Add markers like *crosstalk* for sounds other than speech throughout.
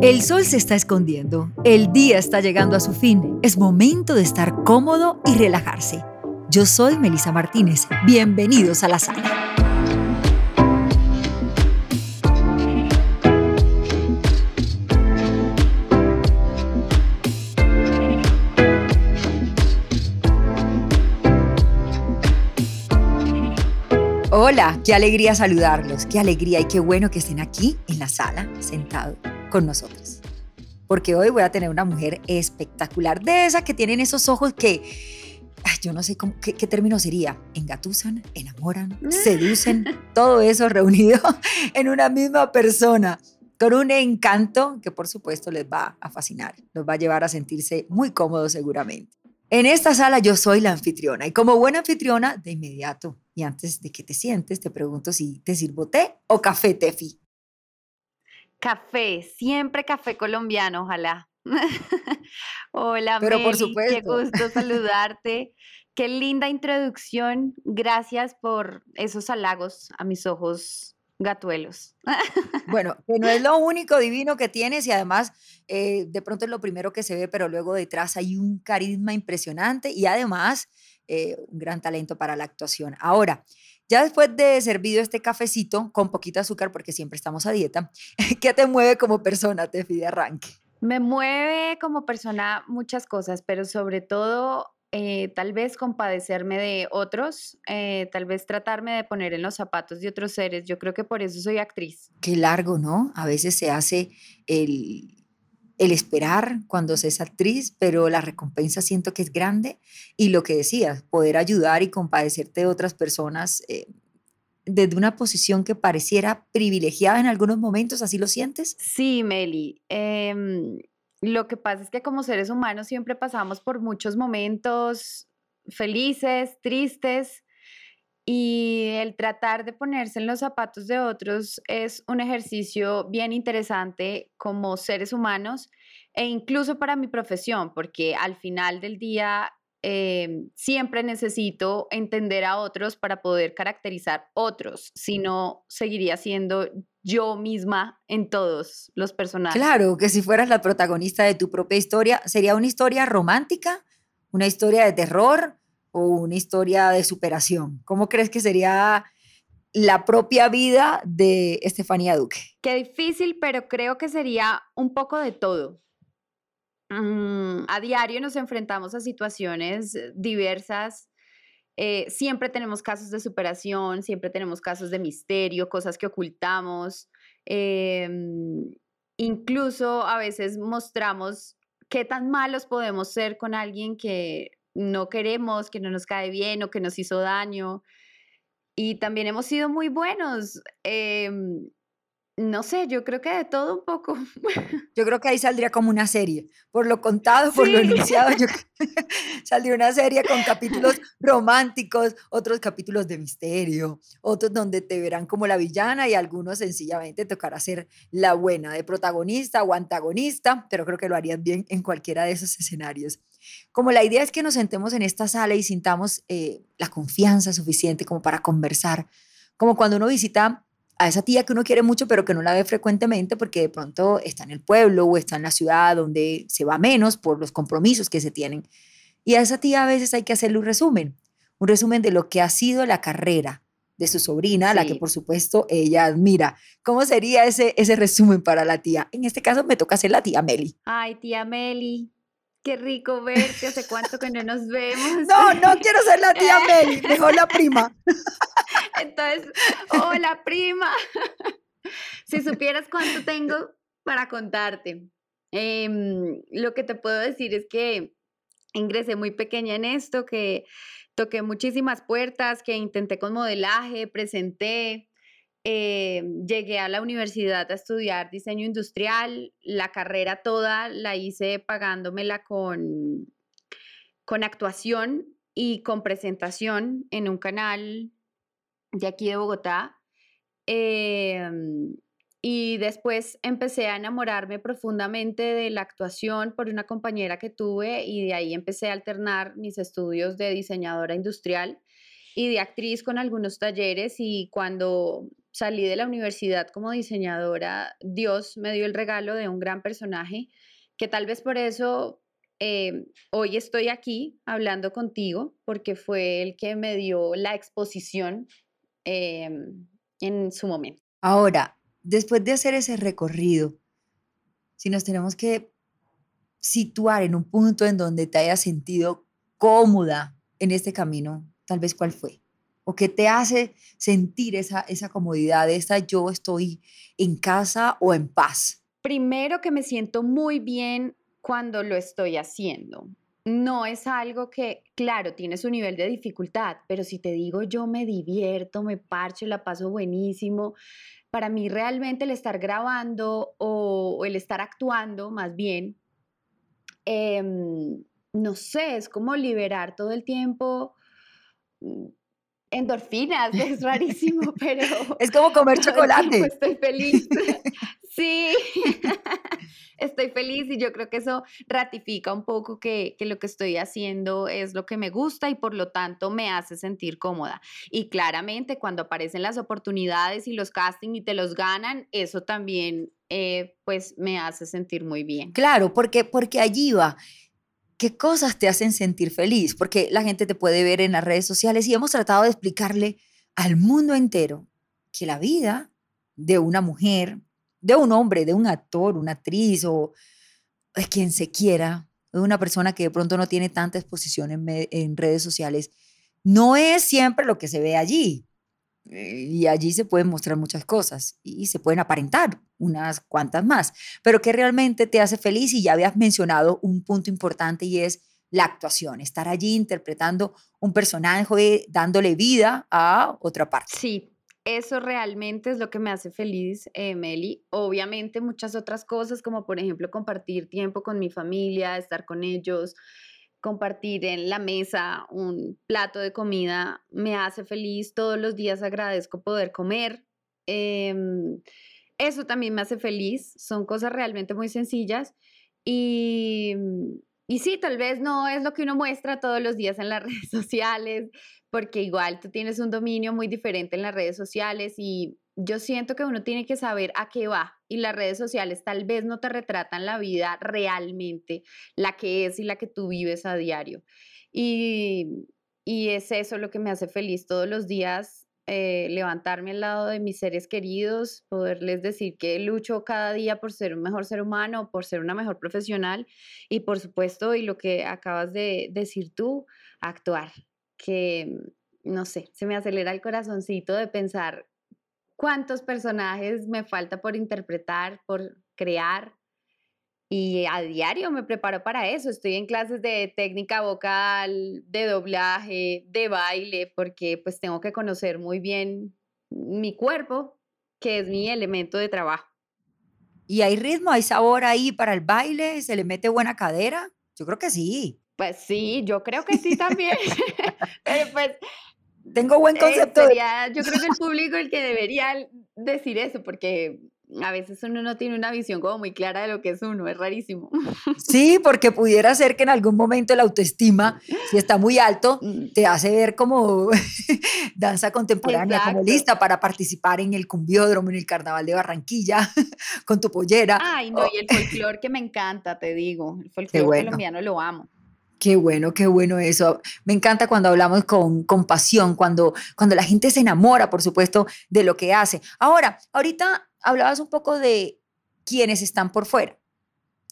El sol se está escondiendo, el día está llegando a su fin, es momento de estar cómodo y relajarse. Yo soy Melisa Martínez, bienvenidos a la sala. Hola, qué alegría saludarlos, qué alegría y qué bueno que estén aquí en la sala, sentado con nosotros. Porque hoy voy a tener una mujer espectacular, de esas que tienen esos ojos que, yo no sé cómo, qué, término sería, engatusan, enamoran, seducen, *laughs* todo eso reunido *laughs* en una misma persona con un encanto que por supuesto les va a fascinar, los va a llevar a sentirse muy cómodos seguramente. En esta sala yo soy la anfitriona y como buena anfitriona, de inmediato, y antes de que te sientes, te pregunto si te sirvo té o café, Tefi. Café, siempre café colombiano, ojalá. *laughs* Hola, Pero por supuesto. qué gusto *laughs* saludarte. Qué linda introducción. Gracias por esos halagos a mis ojos gatuelos. *laughs* Bueno, que no es lo único divino que tienes y además eh, de pronto es lo primero que se ve, pero luego detrás hay un carisma impresionante y además eh, un gran talento para la actuación. Ahora, ya después de servido este cafecito con poquito azúcar, porque siempre estamos a dieta, *laughs* ¿qué te mueve como persona, Tefi, de arranque? Me mueve como persona muchas cosas, pero sobre todo eh, tal vez compadecerme de otros, eh, tal vez tratarme de poner en los zapatos de otros seres. Yo creo que por eso soy actriz. Qué largo, ¿no? A veces se hace el, el esperar cuando se actriz, pero la recompensa siento que es grande y lo que decías, poder ayudar y compadecerte de otras personas eh, desde una posición que pareciera privilegiada en algunos momentos, ¿así lo sientes? Sí, Meli. Em, lo que pasa es que como seres humanos siempre pasamos por muchos momentos felices, tristes, y el tratar de ponerse en los zapatos de otros es un ejercicio bien interesante como seres humanos e incluso para mi profesión, porque al final del día em, siempre necesito entender a otros para poder caracterizar otros, si no seguiría siendo yo misma en todos los personajes. Claro, que si fueras la protagonista de tu propia historia, sería una historia romántica, una historia de terror, una historia de superación? ¿Cómo crees que sería la propia vida de Estefanía Duque? Qué difícil, pero creo que sería un poco de todo. Mm, a diario nos enfrentamos a situaciones diversas. Eh, siempre tenemos casos de superación, siempre tenemos casos de misterio, cosas que ocultamos. Em, incluso a veces mostramos qué tan malos podemos ser con alguien que no queremos, que no nos cae bien o que nos hizo daño. Y también hemos sido muy buenos. Em, no sé, yo creo que de todo un poco. *laughs* Yo creo que ahí saldría como una serie. Por lo contado, por lo iniciado, yo *laughs* *laughs* saldría una serie con capítulos románticos, otros capítulos de misterio, otros donde te verán como la villana y algunos sencillamente tocará ser la buena, de protagonista o antagonista, pero creo que lo harías bien en cualquiera de esos escenarios. Como la idea es que nos sentemos en esta sala y sintamos eh, la confianza suficiente como para conversar, como cuando uno visita a esa tía que uno quiere mucho pero que no la ve frecuentemente porque de pronto está en el pueblo o está en la ciudad donde se va menos por los compromisos que se tienen. Y a esa tía a veces hay que hacerle un resumen, un resumen de lo que ha sido la carrera de su sobrina, la que por supuesto ella admira. ¿Cómo sería ese, ese resumen para la tía? En este caso me toca ser la tía Meli. Ay, tía Meli, qué rico verte, hace cuánto que no nos *laughs* vemos. No, no quiero ser la tía *laughs* Meli, mejor la prima. *laughs* Entonces, hola prima. *laughs* Si supieras cuánto tengo para contarte. Em, lo que te puedo decir es que ingresé muy pequeña en esto, que toqué muchísimas puertas, que intenté con modelaje, presenté, eh, llegué a la universidad a estudiar diseño industrial, la carrera toda la hice pagándomela con, con actuación y con presentación en un canal de aquí de Bogotá. Em, y después empecé a enamorarme profundamente de la actuación por una compañera que tuve y de ahí empecé a alternar mis estudios de diseñadora industrial y de actriz con algunos talleres y cuando salí de la universidad como diseñadora, Dios me dio el regalo de un gran personaje que tal vez por eso eh, hoy estoy aquí hablando contigo, porque fue el que me dio la exposición em, en su momento. Ahora, después de hacer ese recorrido, si nos tenemos que situar en un punto en donde te hayas sentido cómoda en este camino, tal vez cuál fue, o qué te hace sentir esa, esa comodidad de esta yo estoy en casa o en paz. Primero que me siento muy bien cuando lo estoy haciendo. No es algo que, claro, tiene su nivel de dificultad, pero si te digo yo me divierto, me parcho, la paso buenísimo, para mí realmente el estar grabando o, el estar actuando más bien, em, no sé, es como liberar todo el tiempo mm, endorfinas, *laughs* es rarísimo, pero... Es como comer *laughs* chocolate. Estoy feliz. *laughs* sí, estoy feliz y yo creo que eso ratifica un poco que, que, lo que estoy haciendo es lo que me gusta y por lo tanto me hace sentir cómoda. Y claramente cuando aparecen las oportunidades y los castings y te los ganan, eso también eh, pues me hace sentir muy bien. Claro, porque, porque allí va. ¿Qué cosas te hacen sentir feliz? Porque la gente te puede ver en las redes sociales y hemos tratado de explicarle al mundo entero que la vida de una mujer, de un hombre, de un actor, una actriz o quien se quiera, de una persona que de pronto no tiene tanta exposición en, en redes sociales, no es siempre lo que se ve allí. Eh, y allí se pueden mostrar muchas cosas y se pueden aparentar unas cuantas más, pero que realmente te hace feliz y ya habías mencionado un punto importante y es la actuación, estar allí interpretando un personaje, dándole vida a otra parte. Sí, eso realmente es lo que me hace feliz, eh, Meli. Obviamente muchas otras cosas, como por ejemplo compartir tiempo con mi familia, estar con ellos, compartir en la mesa un plato de comida me hace feliz. Todos los días agradezco poder comer. Em, eso también me hace feliz. Son cosas realmente muy sencillas. Y, y sí, tal vez no es lo que uno muestra todos los días en las *laughs* redes sociales, porque igual tú tienes un dominio muy diferente en las redes sociales y yo siento que uno tiene que saber a qué va y las redes sociales tal vez no te retratan la vida realmente, la que es y la que tú vives a diario. Y, es eso lo que me hace feliz todos los días, eh, levantarme al lado de mis seres queridos, poderles decir que lucho cada día por ser un mejor ser humano, por ser una mejor profesional y por supuesto, y lo que acabas de decir tú, actuar, que no sé, se me acelera el corazoncito de pensar cuántos personajes me falta por interpretar, por crear. Y a diario me preparo para eso. Estoy en clases de técnica vocal, de doblaje, de baile, porque pues tengo que conocer muy bien mi cuerpo, que es mi elemento de trabajo. ¿Y hay ritmo, hay sabor ahí para el baile? ¿Se le mete buena cadera? Yo creo que sí. Pues sí, yo creo que sí también. *laughs* Pero pues tengo buen concepto. Yo creo que el público el que debería decir eso, porque a veces uno no tiene una visión como muy clara de lo que es uno, es rarísimo. *laughs* Sí, porque pudiera ser que en algún momento la autoestima, si está muy alto, mm. te hace ver como *laughs* danza contemporánea, como lista para participar en el cumbiódromo, en el carnaval de Barranquilla, *laughs* con tu pollera. Ay, no, y el folclore que me encanta, te digo, el folclore colombiano lo amo. Qué bueno, qué bueno eso. Me encanta cuando hablamos con, con pasión, cuando, cuando la gente se enamora, por supuesto, de lo que hace. Ahora, ahorita hablabas un poco de quienes están por fuera,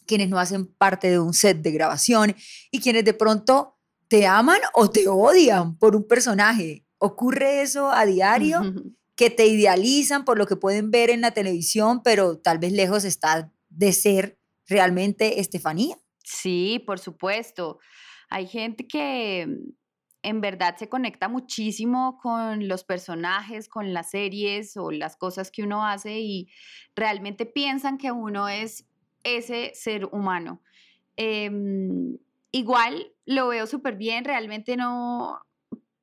quienes no hacen parte de un set de grabación y quienes de pronto te aman o te odian por un personaje. ¿Ocurre eso a diario? Que te idealizan por lo que pueden ver en la televisión, pero tal vez lejos está de ser realmente Estefanía. Sí, por supuesto. Hay gente que en verdad se conecta muchísimo con los personajes, con las series o las cosas que uno hace y realmente piensan que uno es ese ser humano. Em, igual lo veo súper bien, realmente no,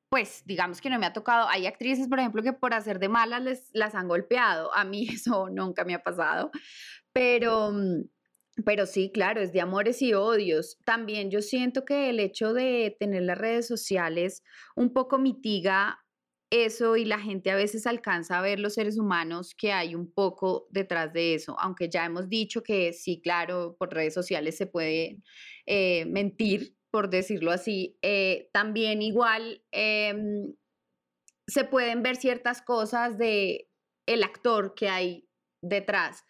pues digamos que no me ha tocado. Hay actrices, por ejemplo, que por hacer de malas les, las han golpeado. A mí *laughs* eso nunca me ha pasado, pero mm, pero sí, claro, es de amores y odios. También yo siento que el hecho de tener las redes sociales un poco mitiga eso y la gente a veces alcanza a ver los seres humanos que hay un poco detrás de eso, aunque ya hemos dicho que sí, claro, por redes sociales se puede eh, mentir, por decirlo así, eh, también igual em, se pueden ver ciertas cosas de el actor que hay detrás.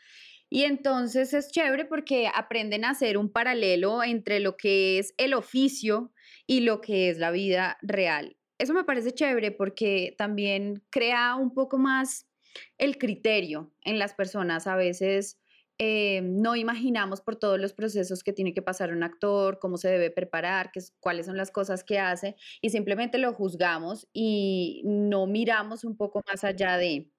Y entonces es chévere porque aprenden a hacer un paralelo entre lo que es el oficio y lo que es la vida real. Eso me parece chévere porque también crea un poco más el criterio en las personas. A veces eh, no imaginamos por todos los procesos que tiene que pasar un actor, cómo se debe preparar, qué, cuáles son las cosas que hace y simplemente lo juzgamos y no miramos un poco más allá de...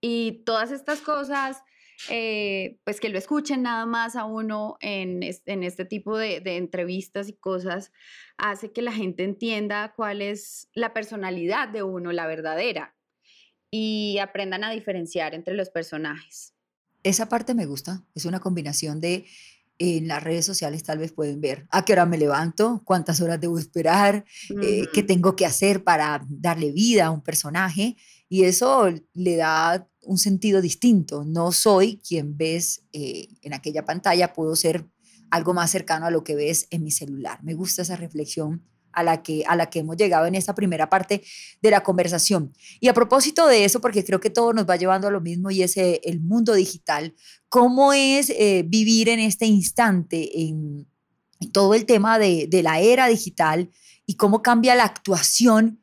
Y todas estas cosas eh, pues que lo escuchen nada más a uno en, este tipo de, entrevistas y cosas, hace que la gente entienda cuál es la personalidad de uno, la verdadera, y aprendan a diferenciar entre los personajes. Esa parte me gusta, es una combinación de en las redes sociales tal vez pueden ver a qué hora me levanto, cuántas horas debo esperar, eh, qué tengo que hacer para darle vida a un personaje y eso le da un sentido distinto. No soy quien ves eh, en aquella pantalla, puedo ser algo más cercano a lo que ves en mi celular. Me gusta esa reflexión a la que, a la que hemos llegado en esta primera parte de la conversación. Y a propósito de eso, porque creo que todo nos va llevando a lo mismo y es eh, el mundo digital, ¿cómo es eh, vivir en este instante en, todo el tema de, la era digital y cómo cambia la actuación,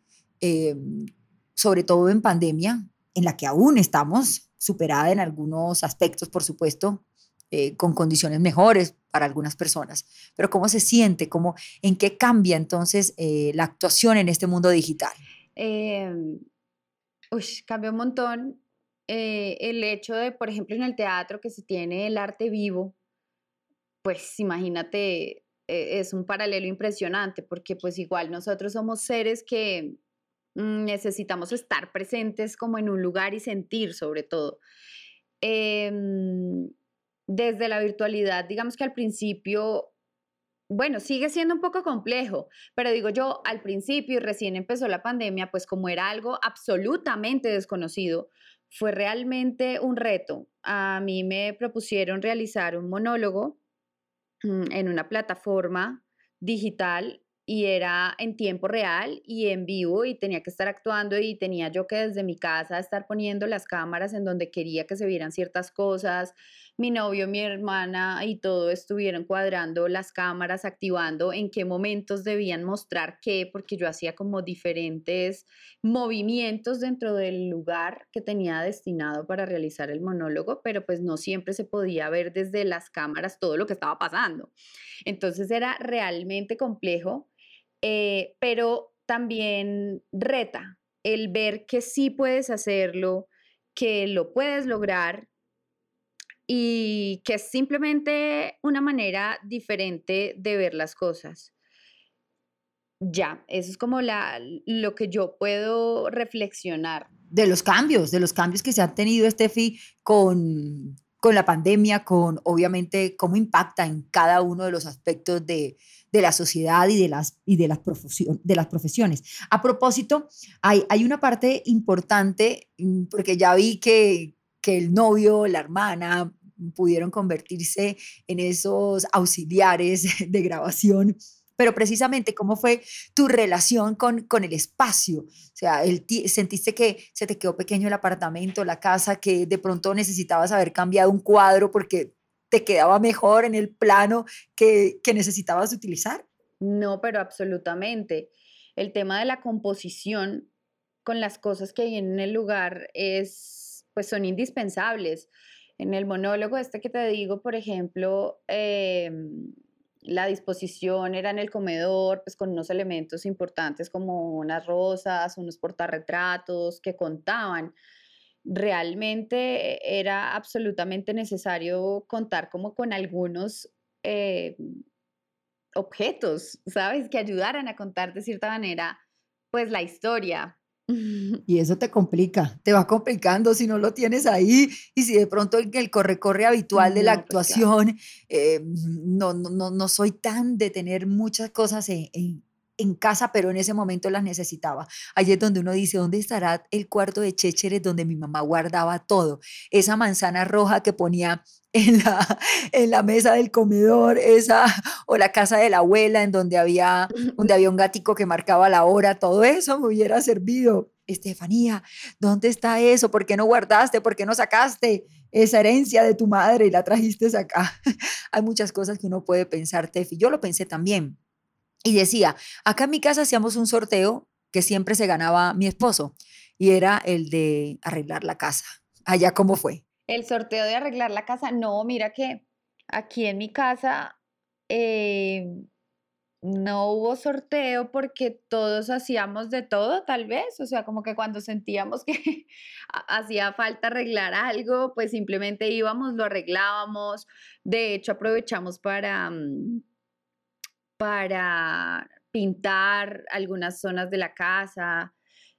sobre todo en pandemia, en la que aún estamos, superada en algunos aspectos, por supuesto, eh, con condiciones mejores para algunas personas. Pero ¿cómo se siente? ¿Cómo, ¿En qué cambia entonces eh, la actuación en este mundo digital? Eh, uy, cambia un montón. Eh, el hecho de, por ejemplo, en el teatro que se tiene el arte vivo, pues imagínate, es un paralelo impresionante porque pues igual nosotros somos seres que necesitamos estar presentes como en un lugar y sentir sobre todo. Em, desde la virtualidad, digamos que al principio, bueno, sigue siendo un poco complejo, pero digo yo, al principio y recién empezó la pandemia, pues como era algo absolutamente desconocido, fue realmente un reto. A mí me propusieron realizar un monólogo mm, en una plataforma digital y era en tiempo real y en vivo y tenía que estar actuando y tenía yo que desde mi casa estar poniendo las cámaras en donde quería que se vieran ciertas cosas. Mi novio, mi hermana y todo estuvieron cuadrando las cámaras, activando en qué momentos debían mostrar qué, porque yo hacía como diferentes movimientos dentro del lugar que tenía destinado para realizar el monólogo, pero pues no siempre se podía ver desde las cámaras todo lo que estaba pasando. Entonces era realmente complejo eh, pero también reta el ver que sí puedes hacerlo, que lo puedes lograr y que es simplemente una manera diferente de ver las cosas. Ya, eso es como la, lo que yo puedo reflexionar. De los cambios, de los cambios que se han tenido, Steffi, con, con la pandemia, con obviamente cómo impacta en cada uno de los aspectos de, de la sociedad y de las, y de las, de las profesiones. A propósito, hay, hay una parte importante, mm, porque ya vi que, que el novio, la hermana, pudieron convertirse en esos auxiliares de grabación pero precisamente cómo fue tu relación con, con el espacio. O sea, el, sentiste que se te quedó pequeño el apartamento, la casa, que de pronto necesitabas haber cambiado un cuadro porque te quedaba mejor en el plano que, que necesitabas utilizar? No, pero absolutamente. El tema de la composición con las cosas que hay en el lugar es, pues son indispensables. En el monólogo este que te digo, por ejemplo, em, la disposición era en el comedor, pues con unos elementos importantes como unas rosas, unos portarretratos que contaban realmente era absolutamente necesario contar como con algunos eh, objetos, ¿sabes? Que ayudaran a contar de cierta manera, pues la historia. *laughs* Y eso te complica, te va complicando si no lo tienes ahí y si de pronto el, el corre-corre habitual de la pues, actuación, eh, no, no, no, soy tan de tener muchas cosas en, en casa, pero en ese momento las necesitaba. Allí es donde uno dice, ¿dónde estará el cuarto de Chécheres donde mi mamá guardaba todo? Esa manzana roja que ponía *laughs* en la, en la mesa del comedor, esa, *laughs* o la casa de la abuela en donde había, *laughs* donde había un gatico que marcaba la hora, todo eso me hubiera servido. Estefanía, ¿dónde está eso? ¿Por qué no guardaste? ¿Por qué no sacaste esa herencia de tu madre y la trajiste acá? Hay muchas cosas que uno puede pensar, Tefi. Yo lo pensé también. Y decía, acá en mi casa hacíamos un sorteo que siempre se ganaba mi esposo y era el de arreglar la casa. Allá, ¿cómo fue? El sorteo de arreglar la casa, no, mira que aquí en mi casa eh, no hubo sorteo porque todos hacíamos de todo, tal vez, o sea, como que cuando sentíamos que *laughs* hacía falta arreglar algo, pues simplemente íbamos, lo arreglábamos. De hecho, aprovechamos para, mm, para pintar algunas zonas de la casa,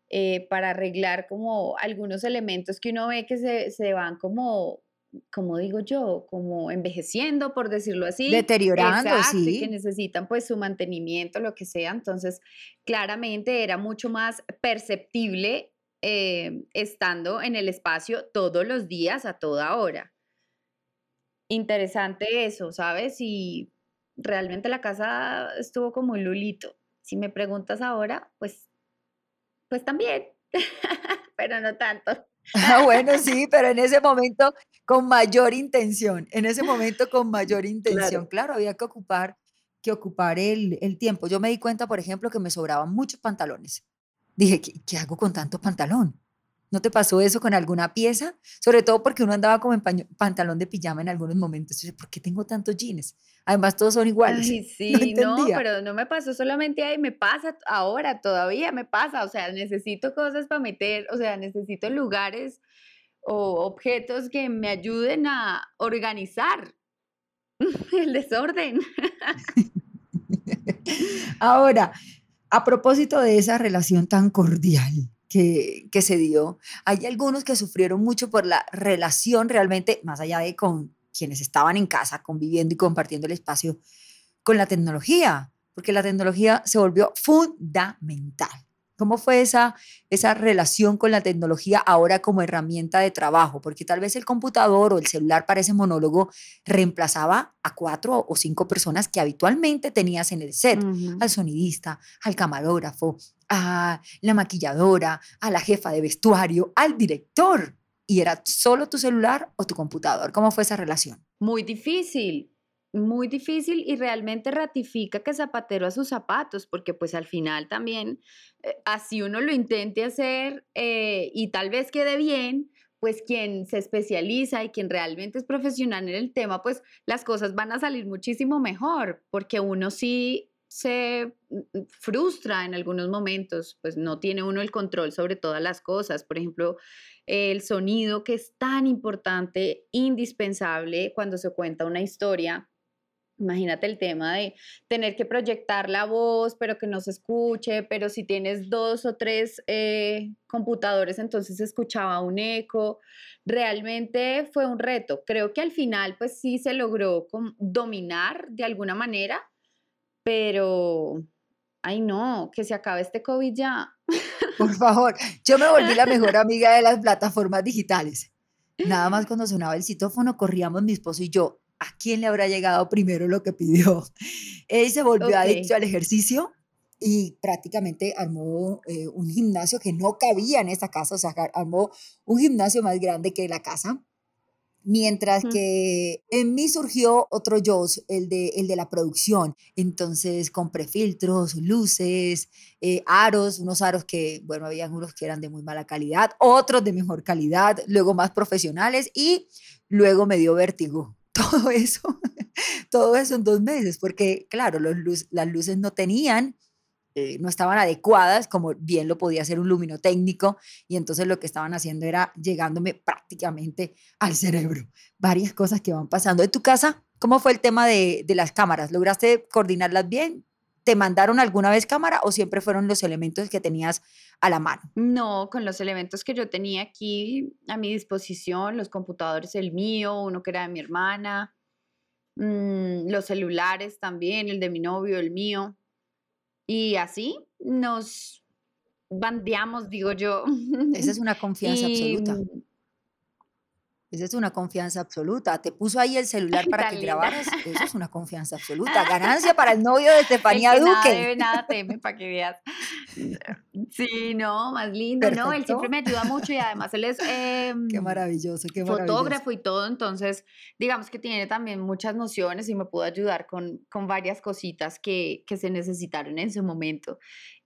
eh, para arreglar como algunos elementos que uno ve que se, se van como como digo yo, como envejeciendo, por decirlo así. Deteriorando, sí. que necesitan pues su mantenimiento, lo que sea. Entonces, claramente era mucho más perceptible eh, estando en el espacio todos los días, a toda hora. Interesante eso, ¿sabes? Y realmente la casa estuvo como un lulito. Si me preguntas ahora, pues, pues también, *laughs* pero no tanto. Ah, bueno, sí, pero en ese momento con mayor intención, en ese momento con mayor *laughs* intención. Claro, había que ocupar, que ocupar el, el, tiempo. Yo me di cuenta, por ejemplo, que me sobraban muchos pantalones. Dije, ¿qué, qué hago con tanto pantalón? ¿No te pasó eso con alguna pieza? Sobre todo porque uno andaba como en pantalón de pijama en algunos momentos. ¿Por qué tengo tantos jeans? Además, todos son iguales. *laughs* sí, no, pero no me pasó solamente ahí, me pasa ahora, todavía me pasa. O sea, necesito cosas para meter, o sea, necesito lugares o objetos que me ayuden a organizar *laughs* el desorden. *laughs* Ahora, a propósito de esa relación tan cordial, que, se dio. Hay algunos que sufrieron mucho por la relación realmente, más allá de con quienes estaban en casa conviviendo y compartiendo el espacio con la tecnología, porque la tecnología se volvió fundamental. ¿Cómo fue esa, esa relación con la tecnología ahora como herramienta de trabajo? Porque tal vez el computador o el celular para ese monólogo reemplazaba a cuatro o cinco personas que habitualmente tenías en el set, al sonidista, al camarógrafo, a la maquilladora, a la jefa de vestuario, al director. Y era solo tu celular o tu computador. ¿Cómo fue esa relación? Muy difícil, muy difícil y realmente ratifica que zapatero a sus zapatos, porque pues al final también, eh, así uno lo intente hacer eh, y tal vez quede bien, pues quien se especializa y quien realmente es profesional en el tema, pues las cosas van a salir muchísimo mejor, porque uno sí se mm, frustra en algunos momentos, pues no tiene uno el control sobre todas las cosas. Por ejemplo, el sonido que es tan importante, indispensable cuando se cuenta una historia Imagínate el tema de tener que proyectar la voz, pero que no se escuche, pero si tienes dos o tres eh, computadores, entonces escuchaba un eco. Realmente fue un reto. Creo que al final, pues sí se logró dominar de alguna manera, pero, ay no, que se acabe este COVID ya. Por *laughs* favor, yo me volví la mejor amiga de las plataformas digitales. Nada más cuando sonaba el citófono, corríamos mi esposo y yo, ¿a quién le habrá llegado primero lo que pidió? *laughs* Él se volvió adicto al ejercicio y prácticamente armó eh, un gimnasio que no cabía en esta casa, o sea, armó un gimnasio más grande que la casa. Mientras que en mí surgió otro yo, el de, el de la producción. Entonces compré filtros, luces, eh, aros, unos aros que, bueno, habían unos que eran de muy mala calidad, otros de mejor calidad, luego más profesionales y luego me dio vértigo *laughs* todo eso, todo eso en dos meses, porque claro, los las luces no tenían, eh, no estaban adecuadas, como bien lo podía hacer un luminotécnico, y entonces lo que estaban haciendo era llegándome prácticamente al cerebro. Varias cosas que van pasando. ¿En tu casa, cómo fue el tema de, de las cámaras? ¿Lograste coordinarlas bien? ¿Te mandaron alguna vez cámara o siempre fueron los elementos que tenías a la mano? No, con los elementos que yo tenía aquí a mi disposición, los computadores, el mío, uno que era de mi hermana, mm, los celulares también, el de mi novio, el mío. Y así nos bandeamos, digo yo. Esa es una *laughs* confianza Y absoluta. Esa es una confianza absoluta. Te puso ahí el *laughs* celular para que linda. grabaras. Eso es una confianza *laughs* absoluta. Ganancia para el novio de El Estefanía que nada Duque. debe, nada *laughs* teme, para que veas. Sí, no, más lindo, ¿no? Él siempre me ayuda mucho y además él es Qué em, maravilloso, qué maravilloso. fotógrafo y todo, entonces digamos que tiene también muchas nociones y me pudo ayudar con, con varias cositas que, que se necesitaron en su momento.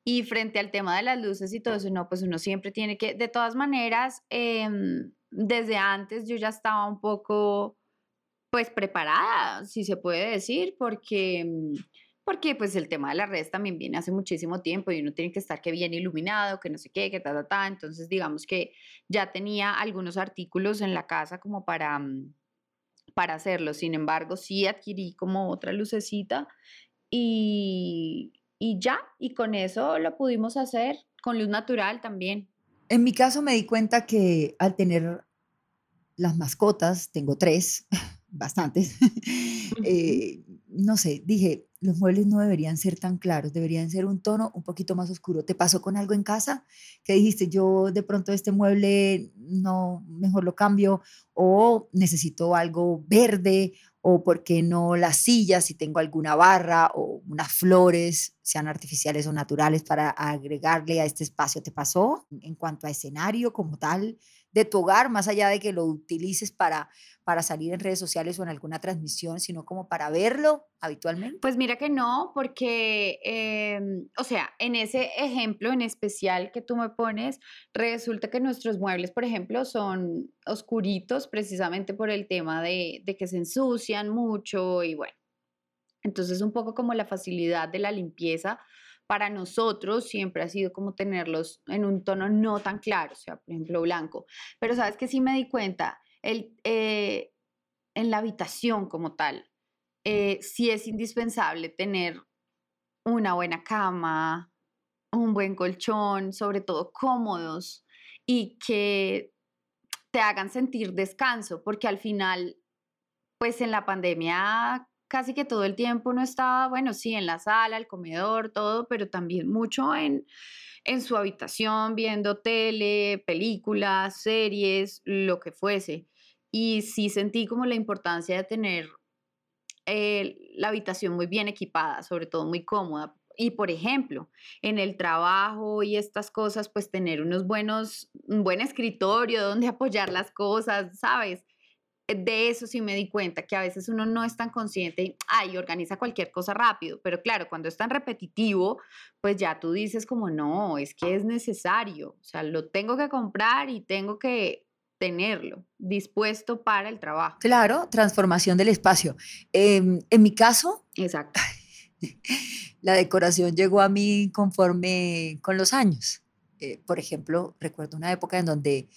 Y frente al tema de las luces y todo eso, no, pues uno siempre tiene que, de todas maneras, em, desde antes yo ya estaba un poco, pues preparada, si se puede decir, porque, mm, porque pues el tema de las redes también viene hace muchísimo tiempo y uno tiene que estar que bien iluminado, que no sé qué, que ta, ta, ta. Entonces, digamos que ya tenía algunos artículos en la casa como para, mm, para hacerlo. Sin embargo, sí adquirí como otra lucecita y, y ya, y con eso lo pudimos hacer, con luz natural también. En mi caso me di cuenta que al tener las mascotas, tengo tres, *laughs* bastantes, *laughs* eh, no sé, dije, los muebles no deberían ser tan claros, deberían ser un tono un poquito más oscuro. ¿Te pasó con algo en casa que dijiste, yo de pronto este mueble no, mejor lo cambio o necesito algo verde o por qué no las sillas si tengo alguna barra o unas flores, sean artificiales o naturales para agregarle a este espacio? ¿Te pasó en cuanto a escenario como tal de tu hogar, más allá de que lo utilices para para salir en redes sociales o en alguna transmisión, sino como para verlo habitualmente? Pues mira que no, porque, em, o sea, en ese ejemplo en especial que tú me pones, resulta que nuestros muebles, por ejemplo, son oscuritos precisamente por el tema de, de que se ensucian mucho y bueno, entonces un poco como la facilidad de la limpieza para nosotros siempre ha sido como tenerlos en un tono no tan claro, o sea, por ejemplo, blanco. Pero sabes que sí me di cuenta, el, eh, en la habitación como tal eh, sí es indispensable tener una buena cama, un buen colchón, sobre todo cómodos y que te hagan sentir descanso, porque al final, pues en la pandemia casi que todo el tiempo no estaba, bueno, sí, en la sala, el comedor, todo, pero también mucho en, en su habitación, viendo tele, películas, series, lo que fuese. Y sí sentí como la importancia de tener eh, la habitación muy bien equipada, sobre todo muy cómoda. Y por ejemplo, en el trabajo y estas cosas, pues tener unos buenos, un buen escritorio donde *laughs* apoyar las cosas, ¿sabes? De eso sí me di cuenta, que a veces uno no es tan consciente y, ay, organiza cualquier cosa rápido, pero claro, cuando es tan repetitivo, pues ya tú dices como, no, es que es necesario, o sea, lo tengo que comprar y tengo que tenerlo dispuesto para el trabajo. Claro, transformación del espacio. Em, en mi caso, Exacto. *laughs* la decoración llegó a mí conforme con los años. Eh, por ejemplo, recuerdo una época en donde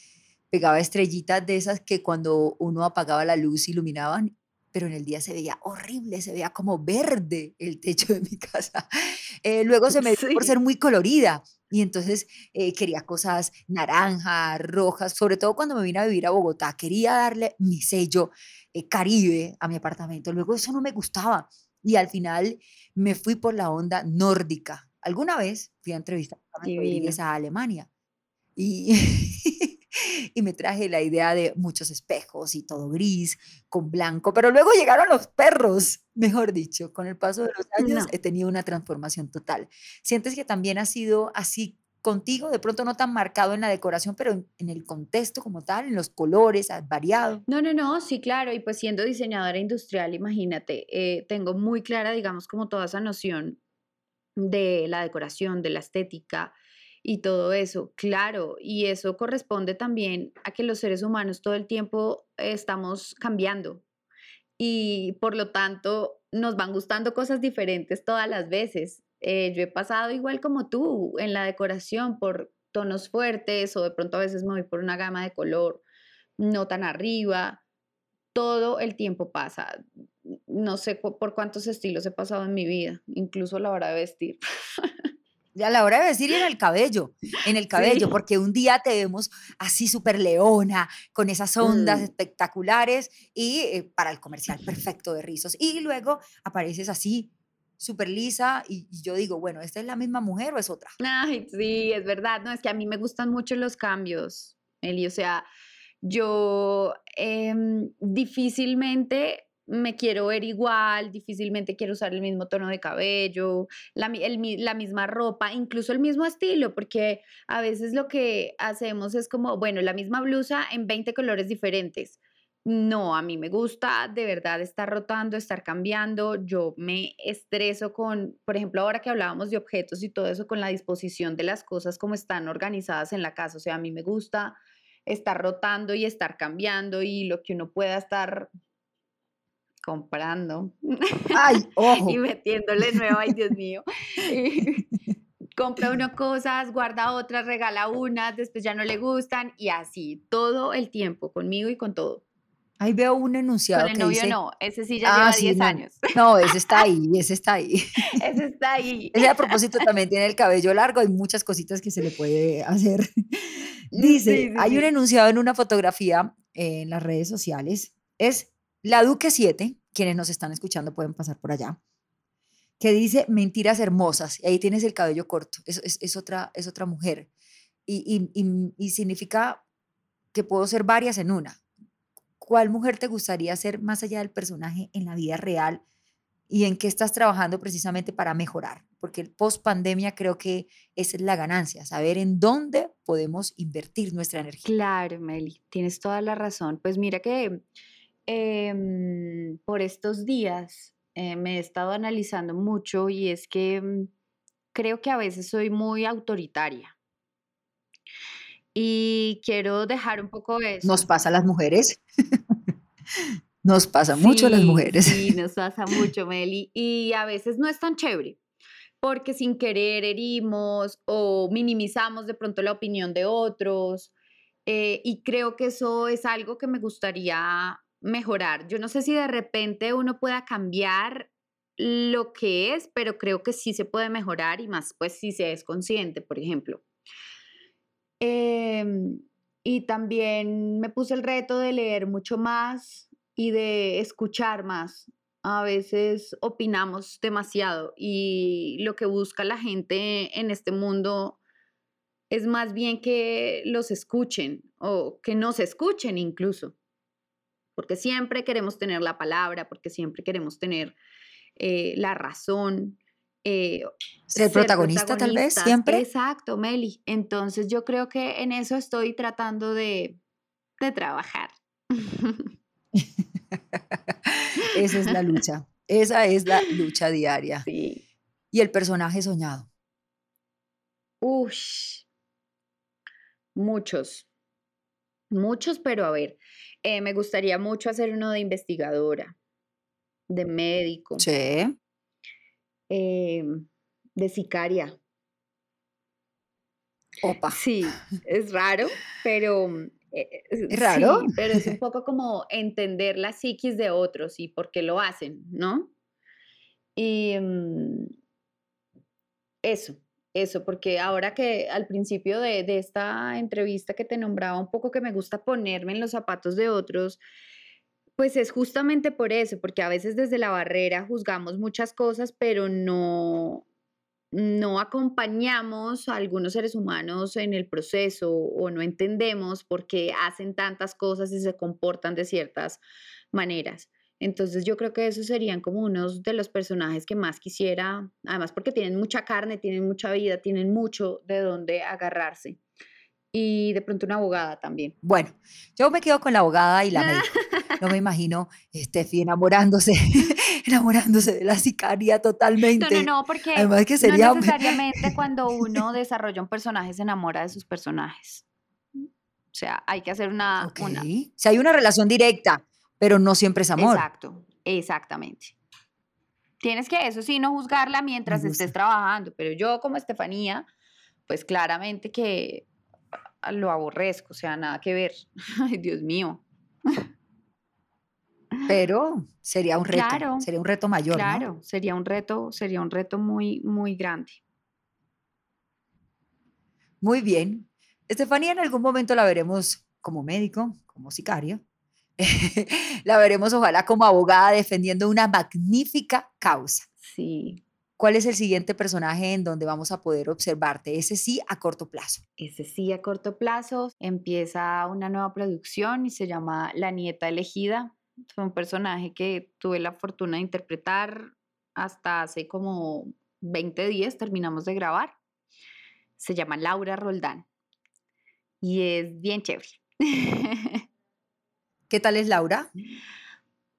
pegaba estrellitas de esas que cuando uno apagaba la luz iluminaban, pero en el día se veía horrible, se veía como verde el techo de mi casa. *laughs* Eh, luego se me dio por Sí. ser muy colorida y entonces eh, quería cosas naranjas, rojas, sobre todo cuando me vine a vivir a Bogotá, quería darle mi sello eh, caribe a mi apartamento. Luego eso no me gustaba y al final me fui por la onda nórdica. Alguna vez fui a entrevistar a a Alemania y, *laughs* y me traje la idea de muchos espejos y todo gris, con blanco, pero luego llegaron los perros, mejor dicho, con el paso de los años No. he tenido una transformación total. ¿Sientes que también ha sido así contigo? De pronto no tan marcado en la decoración, pero en, en el contexto como tal, en los colores, has variado. No, no, no, sí, claro. Y pues siendo diseñadora industrial, imagínate, eh, tengo muy clara, digamos, como toda esa noción de la decoración, de la estética y todo eso, claro. Y eso corresponde también a que los seres humanos todo el tiempo estamos cambiando y por lo tanto nos van gustando cosas diferentes todas las veces. Eh, yo he pasado igual como tú en la decoración por tonos fuertes o de pronto a veces me voy por una gama de color no tan arriba. Todo el tiempo pasa. No sé por cuántos estilos he pasado en mi vida, incluso la hora de vestir. *laughs* A la hora de decir en el cabello, en el cabello, Sí. porque un día te vemos así súper leona, con esas ondas Mm. espectaculares y eh, para el comercial perfecto de rizos. Y luego apareces así súper lisa y, yo digo, bueno, ¿esta es la misma mujer o es otra? Ay, sí, es verdad. No, es que a mí me gustan mucho los cambios, Eli. O sea, yo em, difícilmente me quiero ver igual, difícilmente quiero usar el mismo tono de cabello, la, misma ropa, incluso el mismo estilo, porque a veces lo que hacemos es como, bueno, la misma blusa en 20 colores diferentes. No, a mí me gusta de verdad estar rotando, estar cambiando. Yo me estreso con, por ejemplo, ahora que hablábamos de objetos y todo eso, con la disposición de las cosas como están organizadas en la casa. O sea, a mí me gusta estar rotando y estar cambiando y lo que uno pueda estar comprando. Ay, *laughs* ojo. y metiéndole nuevo, ay Dios mío. *laughs* compra uno cosas, guarda otras, regala unas, después ya no le gustan y así todo el tiempo conmigo y con todo. Ahí veo un enunciado Con el que novio dice, no, ese sí ya lleva 10 no, años. No, ese está ahí, ese está ahí. *laughs* ese está ahí. Ese a propósito también tiene el cabello largo, hay muchas cositas que se le puede hacer. Dice, hay un enunciado en una fotografía en las redes sociales, es la Duque 7, quienes nos están escuchando pueden pasar por allá, que dice mentiras hermosas, y ahí tienes el cabello corto, es, es, otra, es otra mujer, y, y, y significa que puedo ser varias en una ¿Cuál mujer te gustaría ser más allá del personaje en la vida real? ¿Y en qué estás trabajando precisamente para mejorar? Porque el post pandemia creo que esa es la ganancia, saber en dónde podemos invertir nuestra energía. Claro, Meli, tienes toda la razón. Pues mira que em, por estos días eh, me he estado analizando mucho y es que mm, creo que a veces soy muy autoritaria. Y quiero dejar un poco eso. Nos pasa a las mujeres. *laughs* nos pasa mucho a las mujeres. Sí, nos *laughs* pasa mucho, Meli. Y a veces no es tan chévere, porque sin querer herimos o minimizamos de pronto la opinión de otros. Eh, y creo que eso es algo que me gustaría mejorar. Yo no sé si de repente uno pueda cambiar lo que es, pero creo que sí se puede mejorar y más pues si se es consciente, por ejemplo. Em, y también me puse el reto de leer mucho más y de escuchar más. A veces opinamos demasiado y lo que busca la gente en este mundo es más bien que los escuchen o que nos escuchen incluso. Porque siempre queremos tener la palabra, porque siempre queremos tener eh, la razón. Eh, ser, protagonista, tal vez, siempre. Exacto, Meli. Entonces yo creo que en eso estoy tratando de, de trabajar. *laughs* *laughs* Esa es la lucha. Esa es la lucha diaria. Sí. Y el personaje soñado. Ush. Muchos. Muchos, pero a ver, eh, me gustaría mucho hacer uno de investigadora, de médico. Sí. Em, de sicaria. Opa. Sí, es raro, pero... Mm, eh, ¿Es raro? pero es un poco como entender la psiquis de otros y por qué lo hacen, ¿no? Y mm, eso, eso, porque ahora que al principio de, esta entrevista que te nombraba un poco que me gusta ponerme en los zapatos de otros, pues es justamente por eso, porque a veces desde la barrera juzgamos muchas cosas, pero no, no acompañamos a algunos seres humanos en el proceso o no entendemos por qué hacen tantas cosas y se comportan de ciertas maneras. Entonces yo creo que esos serían como unos de los personajes que más quisiera, además porque tienen mucha carne, tienen mucha vida, tienen mucho de dónde agarrarse. Y de pronto una abogada también. Bueno, yo me quedo con la abogada y la *laughs* médica. No me imagino Steffi enamorándose, *laughs* enamorándose de la sicaria totalmente. No, no, no, porque Además que sería... no *laughs* necesariamente cuando uno desarrolla un personaje se enamora de sus personajes. O sea, hay que hacer una... Si hay una relación directa, pero no siempre es amor. Exacto, exactamente. Tienes que, eso sí, no juzgarla mientras estés trabajando, pero yo como Estefanía, pues claramente que lo aborrezco, o sea, nada que ver. *laughs* Ay, Dios mío. Pero sería un reto, sería un reto mayor. Claro, sería un reto, sería un reto muy, muy grande. Muy bien. Estefanía en algún momento la veremos como médico, como sicaria. *laughs* la veremos ojalá como abogada defendiendo una magnífica causa. Sí, ¿Cuál es el siguiente personaje en donde vamos a poder observarte? Ese sí a corto plazo. Ese sí a corto plazo. Empieza una nueva producción y se llama La Nieta Elegida. Fue un personaje que tuve la fortuna de interpretar hasta hace como 20 días, terminamos de grabar. Se llama Laura Roldán y es bien chévere. *laughs* ¿Qué tal es Laura?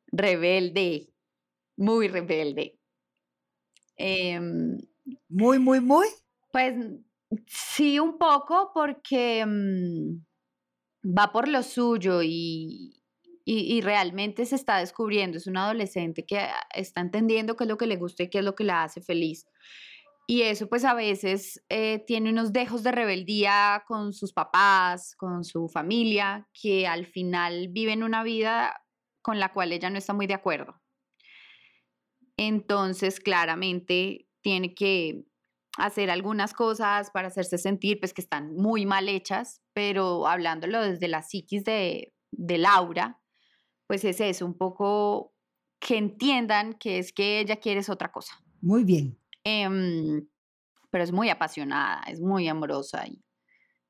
Rebelde, muy rebelde. Em, muy, muy, muy. Pues sí, un poco, porque mm, va por lo suyo y, y, realmente se está descubriendo. Es un adolescente que ah, está entendiendo qué es lo que le gusta y qué es lo que la hace feliz. Y eso pues a veces eh, tiene unos dejos de rebeldía con sus papás, con su familia, que al final viven una vida con la cual ella no está muy de acuerdo. Entonces, claramente tiene que hacer algunas cosas para hacerse sentir pues que están muy mal hechas, pero hablándolo desde la psiquis de, de Laura, pues es eso, un poco que entiendan que es que ella quiere otra cosa. Muy bien. Em, pero es muy apasionada, es muy amorosa y,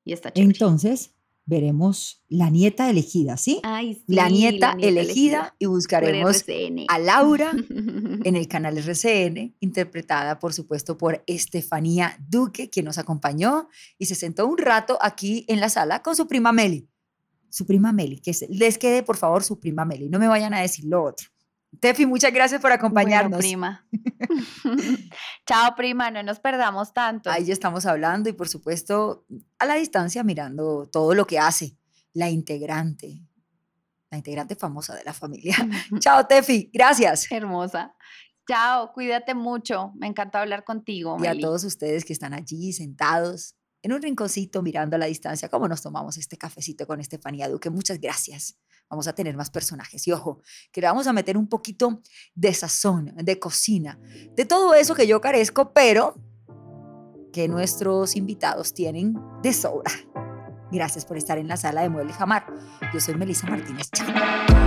y está chévere. Entonces, veremos la nieta elegida, ¿sí? la, nieta elegida, y buscaremos a Laura *laughs* en el canal RCN, interpretada por supuesto por Estefanía Duque, quien nos acompañó y se sentó un rato aquí en la sala con su prima Meli su prima Meli, que les quede por favor su prima Meli, no me vayan a decir lo otro. Tefi, muchas gracias por acompañarnos. prima. *laughs* *laughs* Chao, prima, no nos perdamos tanto. Ahí ya estamos hablando y por supuesto a la distancia mirando todo lo que hace la integrante, la integrante famosa de la familia. *laughs* Chao, Tefi, gracias. Hermosa. Chao, cuídate mucho. Me encanta hablar contigo. Y a todos ustedes que están allí sentados en un rinconcito mirando a la distancia cómo nos tomamos este cafecito con Estefanía Duque. Muchas gracias. Vamos a tener más personajes. Y ojo, que le vamos a meter un poquito de sazón, de cocina, de todo eso que yo carezco, pero que nuestros invitados tienen de sobra. Gracias por estar en la sala de Mueble Jamar. Yo soy Melissa Martínez. Chao.